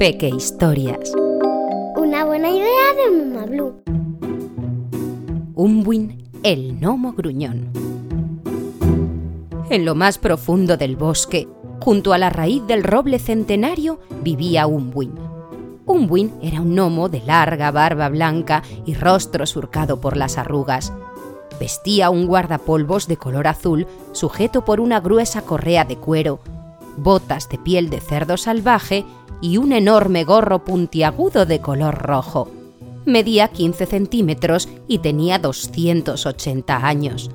Peque Historias. Una buena idea de Mamá Blue. Unwin, el gnomo gruñón. En lo más profundo del bosque, junto a la raíz del roble centenario, vivía Unwin. Unwin era un gnomo de larga barba blanca y rostro surcado por las arrugas. Vestía un guardapolvos de color azul sujeto por una gruesa correa de cuero, botas de piel de cerdo salvaje y un enorme gorro puntiagudo de color rojo. Medía 15 centímetros y tenía 280 años.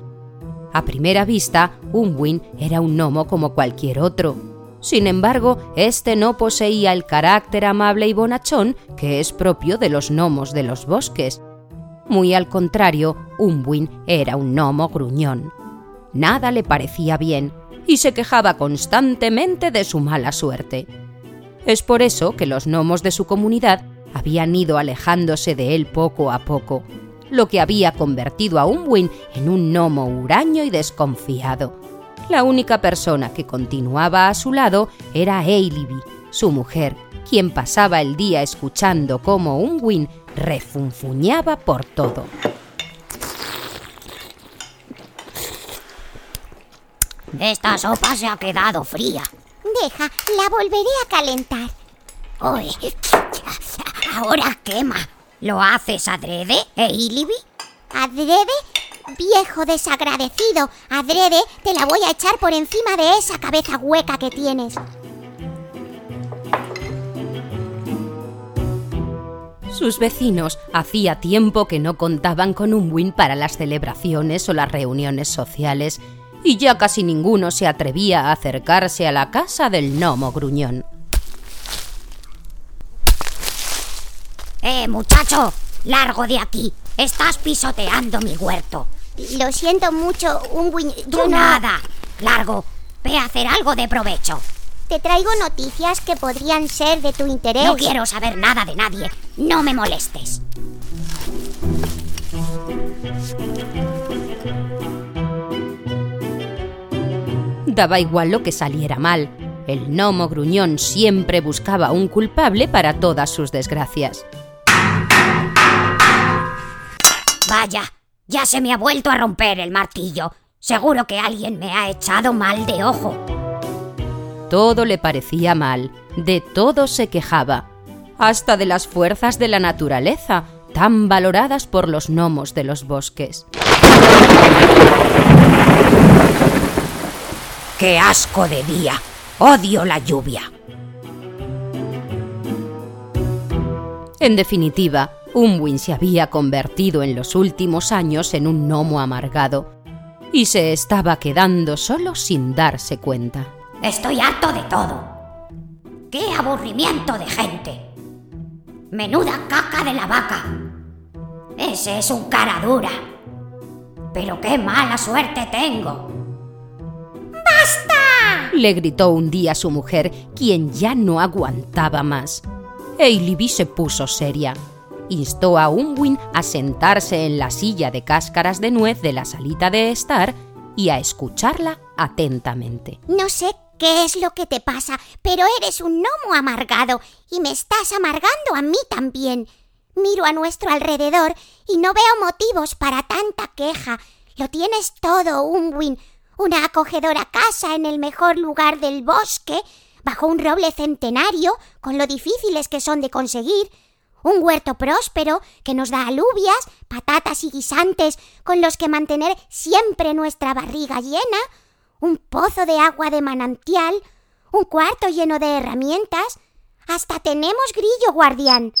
A primera vista, Unwin era un gnomo como cualquier otro. Sin embargo, este no poseía el carácter amable y bonachón que es propio de los gnomos de los bosques. Muy al contrario, Unwin era un gnomo gruñón. Nada le parecía bien y se quejaba constantemente de su mala suerte. Es por eso que los gnomos de su comunidad habían ido alejándose de él poco a poco, lo que había convertido a Unwin en un gnomo huraño y desconfiado. La única persona que continuaba a su lado era Eiliby, su mujer, quien pasaba el día escuchando cómo Unwin refunfuñaba por todo. Esta sopa se ha quedado fría. Deja, la volveré a calentar. Uy, ahora quema. ¿Lo haces adrede, Eiliby? ¿Adrede? Viejo desagradecido, adrede te la voy a echar por encima de esa cabeza hueca que tienes. Sus vecinos hacía tiempo que no contaban con un win para las celebraciones o las reuniones sociales, y ya casi ninguno se atrevía a acercarse a la casa del gnomo gruñón. ¡Eh, muchacho! ¡Largo de aquí! Estás pisoteando mi huerto. Lo siento mucho, Unwin. Tú Yo no- nada. Largo. Ve a hacer algo de provecho. Te traigo noticias que podrían ser de tu interés. No quiero saber nada de nadie. No me molestes. Daba igual lo que saliera mal. El gnomo gruñón siempre buscaba un culpable para todas sus desgracias. Vaya, ya se me ha vuelto a romper el martillo. Seguro que alguien me ha echado mal de ojo. Todo le parecía mal, de todo se quejaba, hasta de las fuerzas de la naturaleza, tan valoradas por los gnomos de los bosques. ¡Qué asco de día! Odio la lluvia. En definitiva, Unwin se había convertido en los últimos años en un gnomo amargado, y se estaba quedando solo sin darse cuenta. Estoy harto de todo. ¡Qué aburrimiento de gente! Menuda caca de la vaca. Ese es un cara dura. Pero qué mala suerte tengo. Le gritó un día su mujer, quien ya no aguantaba más. Eiliby se puso seria. Instó a Unwin a sentarse en la silla de cáscaras de nuez de la salita de estar y a escucharla atentamente. No sé qué es lo que te pasa, pero eres un gnomo amargado y me estás amargando a mí también. Miro a nuestro alrededor y no veo motivos para tanta queja. Lo tienes todo, Unwin. Una acogedora casa en el mejor lugar del bosque, bajo un roble centenario, con lo difíciles que son de conseguir. Un huerto próspero que nos da alubias, patatas y guisantes con los que mantener siempre nuestra barriga llena un pozo de agua de manantial, un cuarto lleno de herramientas, hasta tenemos grillo guardián.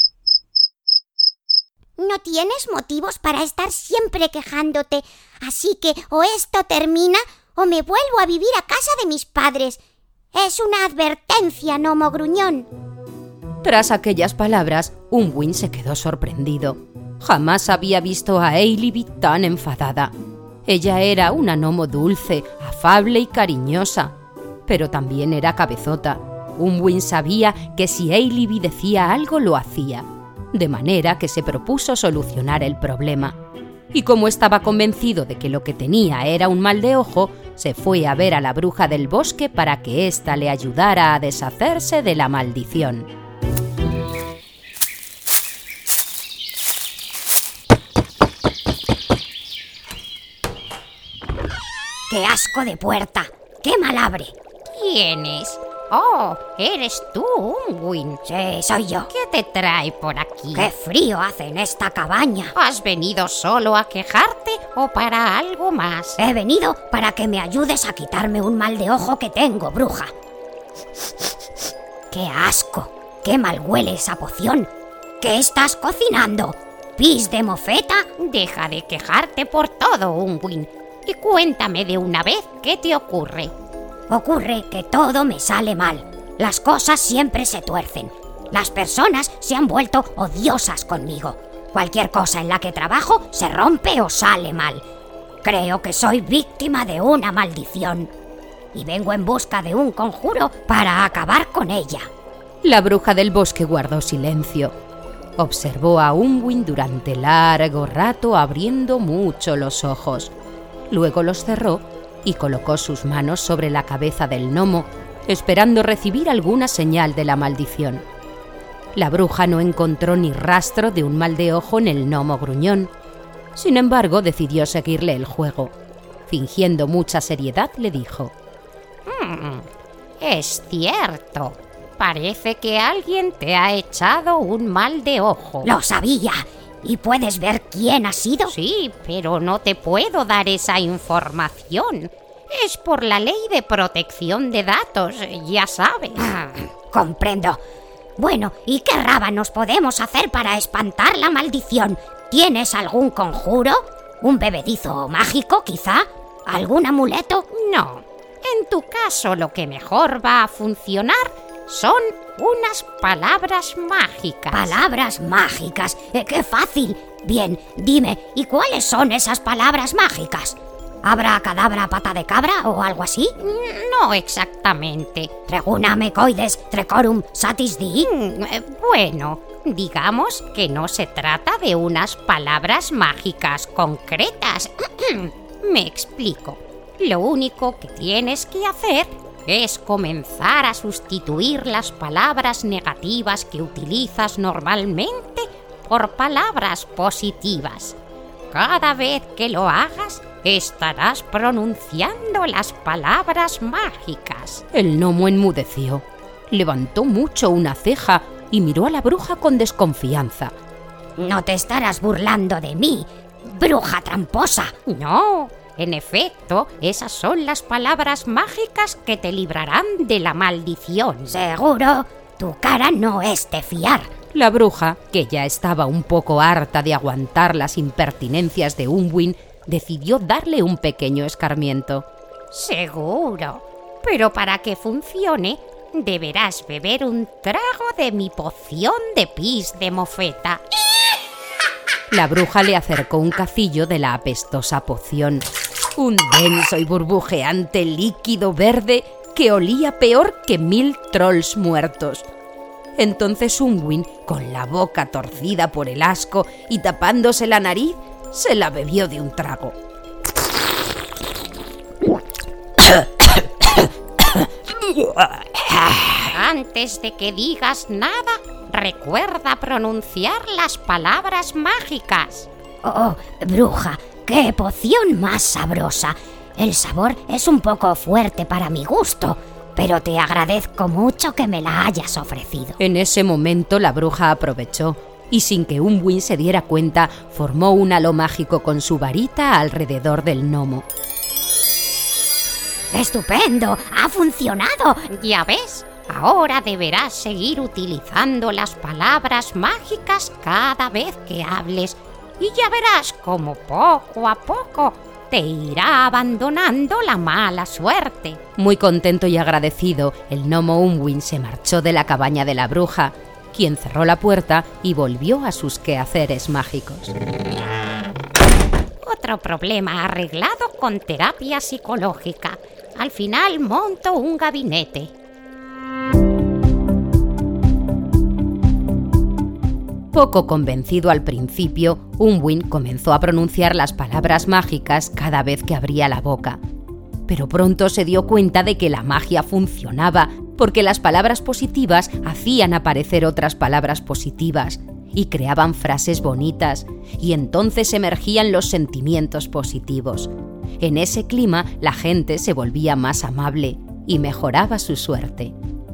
No tienes motivos para estar siempre quejándote, así que o esto termina o me vuelvo a vivir a casa de mis padres. Es una advertencia, Nomo Gruñón. Tras aquellas palabras, Unwin se quedó sorprendido. Jamás había visto a Eiliby tan enfadada. Ella era una gnomo dulce, afable y cariñosa, pero también era cabezota. Unwin sabía que si Eiliby decía algo lo hacía, de manera que se propuso solucionar el problema. Y como estaba convencido de que lo que tenía era un mal de ojo, se fue a ver a la bruja del bosque para que ésta le ayudara a deshacerse de la maldición. ¡Qué asco de puerta! ¡Qué mal abre! ¿Quién es? Oh, eres tú, Unwin. Sí, soy yo. ¿Qué te trae por aquí? ¡Qué frío hace en esta cabaña! ¿Has venido solo a quejarte o para algo más? He venido para que me ayudes a quitarme un mal de ojo que tengo, bruja. ¡Qué asco! ¡Qué mal huele esa poción! ¿Qué estás cocinando? ¿Pis de mofeta? Deja de quejarte por todo, Unwin. Y cuéntame de una vez qué te ocurre. Ocurre que todo me sale mal. Las cosas siempre se tuercen. Las personas se han vuelto odiosas conmigo. Cualquier cosa en la que trabajo se rompe o sale mal. Creo que soy víctima de una maldición. Y vengo en busca de un conjuro para acabar con ella. La bruja del bosque guardó silencio. Observó a Unwin durante largo rato abriendo mucho los ojos. Luego los cerró y colocó sus manos sobre la cabeza del gnomo, esperando recibir alguna señal de la maldición. La bruja no encontró ni rastro de un mal de ojo en el gnomo gruñón. Sin embargo, decidió seguirle el juego. Fingiendo mucha seriedad, le dijo, "Hmm, es cierto. Parece que alguien te ha echado un mal de ojo. Lo sabía. ¿Y puedes ver quién ha sido? Sí, pero no te puedo dar esa información. Es por la ley de protección de datos, ya sabes. Ah, comprendo. Bueno, ¿y qué rábanos podemos hacer para espantar la maldición? ¿Tienes algún conjuro? ¿Un bebedizo mágico, quizá? ¿Algún amuleto? No. En tu caso, lo que mejor va a funcionar son unas palabras mágicas. Palabras mágicas. Eh, ¡Qué fácil! Bien, dime, ¿y cuáles son esas palabras mágicas? ¿Abra cadabra pata de cabra o algo así? No exactamente. Treguna mecoides trecorum satis di. Mm, eh, bueno, digamos que no se trata de unas palabras mágicas concretas. Me explico. Lo único que tienes que hacer es comenzar a sustituir las palabras negativas que utilizas normalmente por palabras positivas. Cada vez que lo hagas, estarás pronunciando las palabras mágicas. El gnomo enmudeció, levantó mucho una ceja y miró a la bruja con desconfianza. No te estarás burlando de mí, bruja tramposa. No, en efecto, esas son las palabras mágicas que te librarán de la maldición. Seguro, tu cara no es de fiar. La bruja, que ya estaba un poco harta de aguantar las impertinencias de Unwin, decidió darle un pequeño escarmiento. Seguro. Pero para que funcione, deberás beber un trago de mi poción de pis de mofeta. La bruja le acercó un cacillo de la apestosa poción un denso y burbujeante líquido verde que olía peor que mil trolls muertos. Entonces Unwin, con la boca torcida por el asco y tapándose la nariz, se la bebió de un trago. Antes de que digas nada, recuerda pronunciar las palabras mágicas. Oh, bruja, ¡Qué poción más sabrosa! El sabor es un poco fuerte para mi gusto, pero te agradezco mucho que me la hayas ofrecido. En ese momento la bruja aprovechó y sin que Unwin se diera cuenta, formó un halo mágico con su varita alrededor del gnomo. ¡Estupendo! ¡Ha funcionado! Ya ves, ahora deberás seguir utilizando las palabras mágicas cada vez que hables y ya verás cómo poco a poco te irá abandonando la mala suerte. Muy contento y agradecido, el gnomo Unwin se marchó de la cabaña de la bruja, quien cerró la puerta y volvió a sus quehaceres mágicos. Otro problema arreglado con terapia psicológica. Al final monto un gabinete. Poco convencido al principio, Unwin comenzó a pronunciar las palabras mágicas cada vez que abría la boca. pero pronto se dio cuenta de que la magia funcionaba, porque las palabras positivas hacían aparecer otras palabras positivas y creaban frases bonitas, y entonces emergían los sentimientos positivos. En ese clima la gente se volvía más amable y mejoraba su suerte.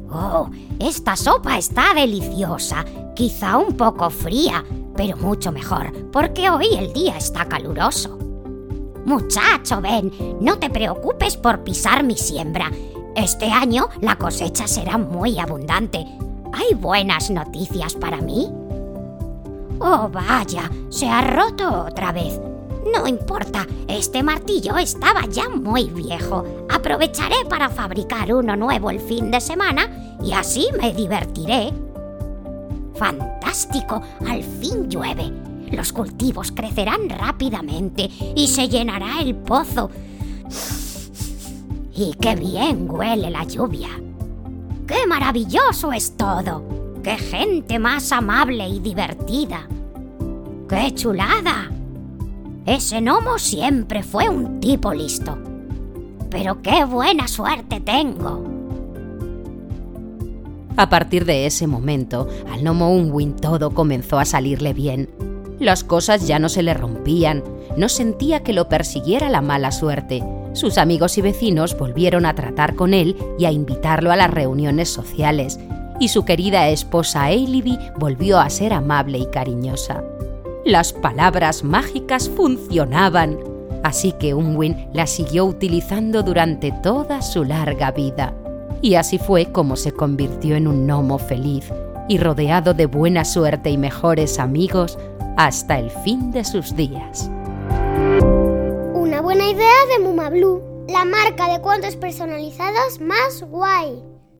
Oh, esta sopa está deliciosa, quizá un poco fría, pero mucho mejor, porque hoy el día está caluroso. Muchacho, ven, no te preocupes por pisar mi siembra. Este año la cosecha será muy abundante. ¿Hay buenas noticias para mí? Oh, vaya, se ha roto otra vez. No importa, este martillo estaba ya muy viejo. Aprovecharé para fabricar uno nuevo el fin de semana y así me divertiré. Fantástico, al fin llueve. Los cultivos crecerán rápidamente y se llenará el pozo. Y qué bien huele la lluvia. ¡Qué maravilloso es todo! ¡Qué gente más amable y divertida! ¡Qué chulada! Ese gnomo siempre fue un tipo listo. Pero qué buena suerte tengo. A partir de ese momento, al gnomo Unwin todo comenzó a salirle bien. Las cosas ya no se le rompían, no sentía que lo persiguiera la mala suerte. Sus amigos y vecinos volvieron a tratar con él y a invitarlo a las reuniones sociales, y su querida esposa Eiliby volvió a ser amable y cariñosa. Las palabras mágicas funcionaban, así que Unwin las siguió utilizando durante toda su larga vida. Y así fue como se convirtió en un gnomo feliz y rodeado de buena suerte y mejores amigos hasta el fin de sus días. Una buena idea de Mumablu, la marca de cuentos personalizados más guay.